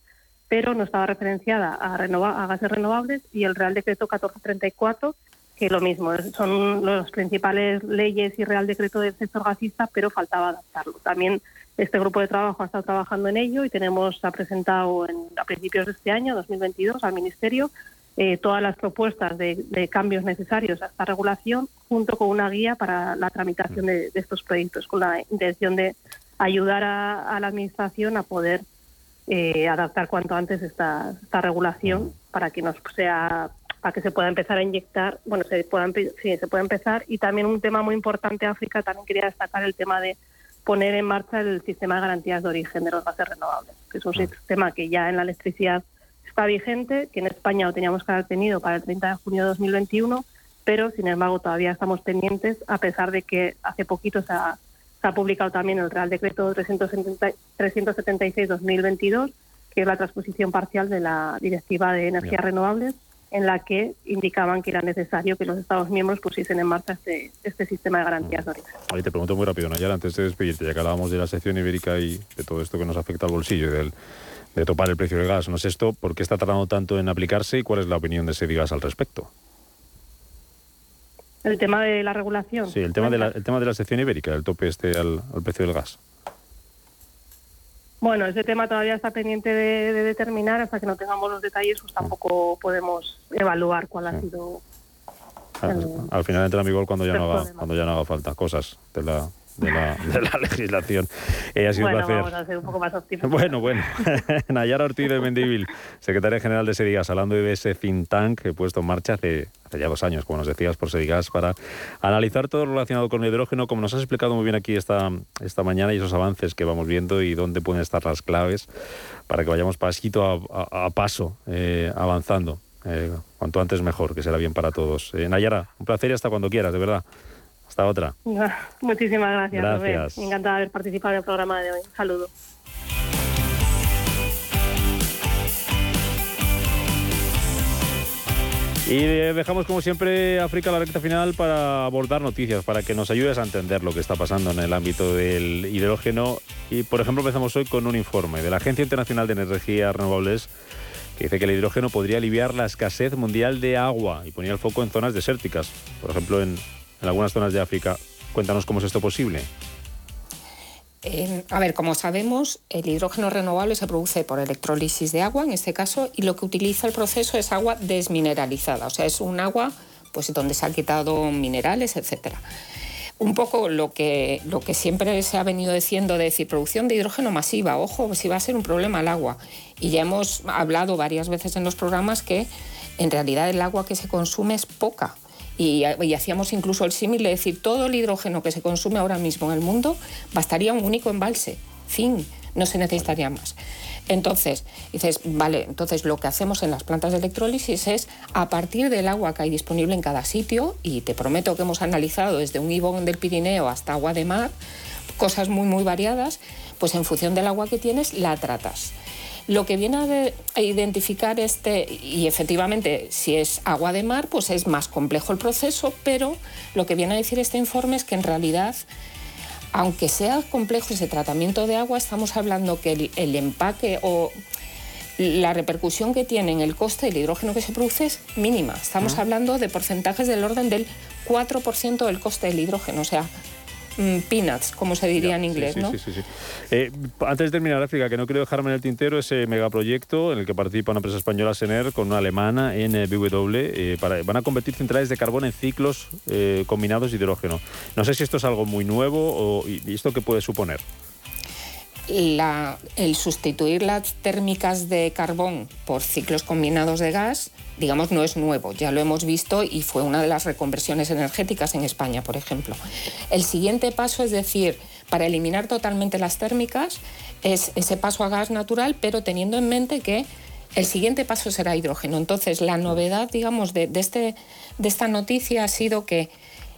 pero no estaba referenciada a, a gases renovables, y el Real Decreto 1434, que lo mismo, son las principales leyes y Real Decreto del sector gasista, pero faltaba adaptarlo. También este grupo de trabajo ha estado trabajando en ello y tenemos ha presentado en, a principios de este año, 2022, al Ministerio eh, todas las propuestas de, cambios necesarios a esta regulación, junto con una guía para la tramitación de, estos proyectos, con la intención de ayudar a, la Administración a poder eh, adaptar cuanto antes esta, esta regulación para que nos sea para que se pueda empezar a inyectar, bueno, se pueda, sí, se puede empezar. Y también un tema muy importante, África, también quería destacar el tema de poner en marcha el sistema de garantías de origen de los gases renovables, que es un sistema que ya en la electricidad está vigente, que en España lo teníamos que haber tenido para el 30 de junio de 2021, pero sin embargo todavía estamos pendientes, a pesar de que hace poquito se ha, publicado también el Real Decreto 376-2022, que es la transposición parcial de la Directiva de Energías Renovables, en la que indicaban que era necesario que los Estados miembros pusiesen en marcha este, este sistema de garantías de origen. Ahí te pregunto muy rápido, Nayara, antes de despedirte, ya que hablábamos de la sección ibérica y de todo esto que nos afecta al bolsillo y del, de topar el precio del gas, ¿no es esto? ¿Por qué está tardando tanto en aplicarse y cuál es la opinión de Sedigas al respecto? El tema de la regulación. Sí, el tema, de la, el tema de la sección ibérica, el tope este al precio del gas. Bueno, ese tema todavía está pendiente de, determinar. Hasta que no tengamos los detalles, pues tampoco podemos evaluar cuál ha sido. Al, final entra en vigor cuando ya no haga, cuando ya no haga falta cosas de la de la, legislación. Eh, ha sido bueno, un placer. Vamos a ser un poco más optimistas. Bueno, bueno. Nayara Ortiz de Mendivil, secretaria general de Sedigas, hablando de ese think tank que he puesto en marcha hace, hace ya dos años, como nos decías, por Sedigas, para analizar todo lo relacionado con el hidrógeno, como nos has explicado muy bien aquí esta, esta mañana y esos avances que vamos viendo y dónde pueden estar las claves para que vayamos pasito a, paso eh, avanzando. Eh, cuanto antes mejor, que será bien para todos. Nayara, un placer y hasta cuando quieras, de verdad. Hasta otra. Muchísimas gracias. Gracias. Encantada de haber participado en el programa de hoy. Saludos. Y dejamos como siempre África la recta final para abordar noticias, para que nos ayudes a entender lo que está pasando en el ámbito del hidrógeno. Y por ejemplo empezamos hoy con un informe de la Agencia Internacional de Energías Renovables que dice que el hidrógeno podría aliviar la escasez mundial de agua y ponía el foco en zonas desérticas, por ejemplo en en algunas zonas de África. Cuéntanos cómo es esto posible. a ver, como sabemos, el hidrógeno renovable se produce por electrólisis de agua, en este caso, y lo que utiliza el proceso es agua desmineralizada, o sea, es un agua pues, donde se han quitado minerales, etc. Un poco lo que, lo que siempre se ha venido diciendo de decir producción de hidrógeno masiva, ojo, si va a ser un problema el agua. Y ya hemos hablado varias veces en los programas que en realidad el agua que se consume es poca y, hacíamos incluso el símil de decir todo el hidrógeno que se consume ahora mismo en el mundo bastaría un único embalse. Fin, no se necesitaría más. Entonces, dices, vale, entonces lo que hacemos en las plantas de electrólisis es a partir del agua que hay disponible en cada sitio, y te prometo que hemos analizado desde un ibón del Pirineo hasta agua de mar, cosas muy, muy variadas, pues en función del agua que tienes, la tratas. Lo que viene a, identificar este, y efectivamente si es agua de mar, pues es más complejo el proceso, pero lo que viene a decir este informe es que en realidad aunque sea complejo ese tratamiento de agua, estamos hablando que el, empaque o la repercusión que tiene en el coste del hidrógeno que se produce es mínima. Estamos hablando de porcentajes del orden del 4% del coste del hidrógeno. O sea, peanuts, como se diría en inglés, sí, ¿no? sí, sí, sí. Eh, antes de terminar, África, que no quiero dejarme en el tintero ese megaproyecto en el que participa una empresa española, Sener, con una alemana, NBW, eh, para, van a convertir centrales de carbón en ciclos eh, combinados de hidrógeno. No sé si esto es algo muy nuevo o, y, y esto qué puede suponer. la- el sustituir las térmicas de carbón por ciclos combinados de gas, digamos, no es nuevo, ya lo hemos visto y fue una de las reconversiones energéticas en España, por ejemplo. El siguiente paso, es decir, para eliminar totalmente las térmicas, es ese paso a gas natural, pero teniendo en mente que el siguiente paso será hidrógeno. Entonces, la novedad, digamos, de, este, de esta noticia ha sido que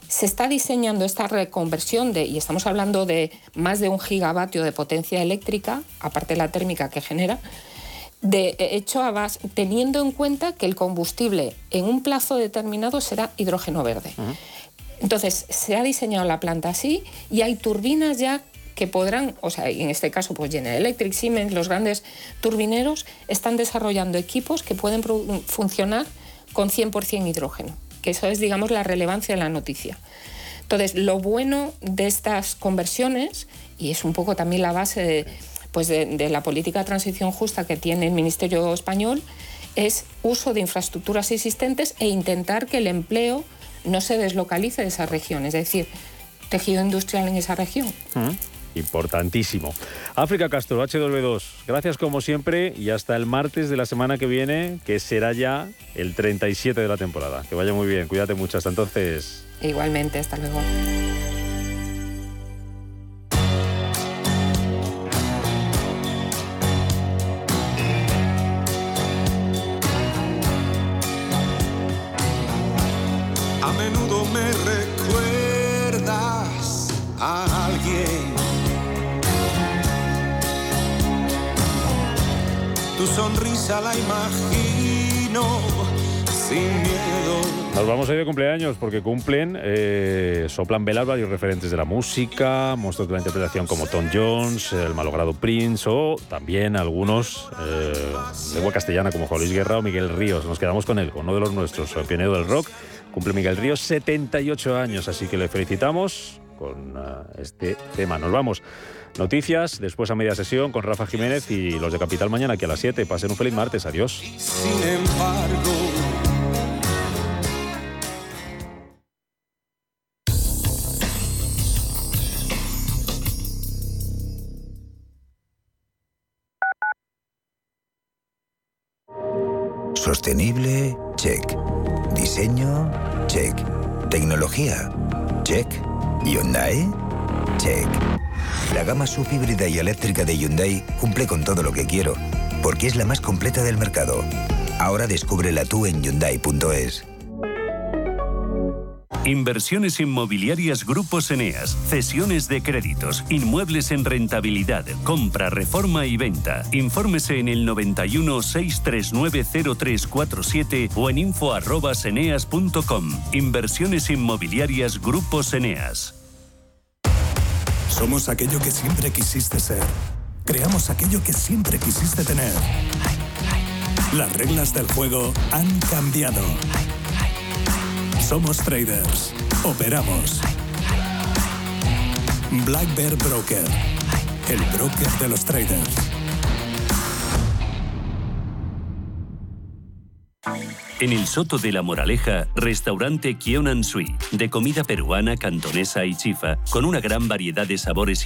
se está diseñando esta reconversión de, y estamos hablando de más de un gigavatio de potencia eléctrica, aparte de la térmica que genera, de hecho a base, teniendo en cuenta que el combustible en un plazo determinado será hidrógeno verde. Entonces, se ha diseñado la planta así y hay turbinas ya que podrán, o sea, en este caso, pues General Electric, Siemens, los grandes turbineros, están desarrollando equipos que pueden produ- funcionar con 100% hidrógeno, que eso es, digamos, la relevancia de la noticia. Entonces, lo bueno de estas conversiones, y es un poco también la base de, pues de, de la política de transición justa que tiene el Ministerio español, es uso de infraestructuras existentes e intentar que el empleo no se deslocalice de esa región, es decir, tejido industrial en esa región. Importantísimo. África Castro, H2B2, gracias como siempre y hasta el martes de la semana que viene, que será ya el 37 de la temporada. Que vaya muy bien, cuídate mucho. Hasta entonces. Igualmente, hasta luego. Sonrisa la imagino. Nos vamos a ir de cumpleaños porque cumplen, eh, soplan velas varios referentes de la música, monstruos de la interpretación como Tom Jones, el malogrado Prince o también algunos eh, de lengua castellana como Juan Luis Guerra o Miguel Ríos. Nos quedamos con él, con uno de los nuestros, el pionero del rock. Cumple Miguel Ríos 78 años, así que le felicitamos con ah, este tema. Nos vamos. Noticias, después a media sesión con Rafa Jiménez y los de Capital mañana aquí a las 7. Pasen un feliz martes. Adiós. Sin embargo, Sostenible, check. Diseño, check. Tecnología, check. Hyundai, check. La gama subhíbrida y eléctrica de Hyundai cumple con todo lo que quiero, porque es la más completa del mercado. Ahora descúbrela tú en Hyundai.es. Inversiones inmobiliarias Grupos Eneas, cesiones de créditos, inmuebles en rentabilidad, compra, reforma y venta. Infórmese en el 91 639 0347 o en info@eneas.com. Inversiones inmobiliarias Grupos Eneas. Somos aquello que siempre quisiste ser. Creamos aquello que siempre quisiste tener. Las reglas del juego han cambiado. Somos traders. Operamos. Black Bear Broker. El broker de los traders. En el Soto de la Moraleja, restaurante Kionan Sui, de comida peruana, cantonesa y chifa, con una gran variedad de sabores y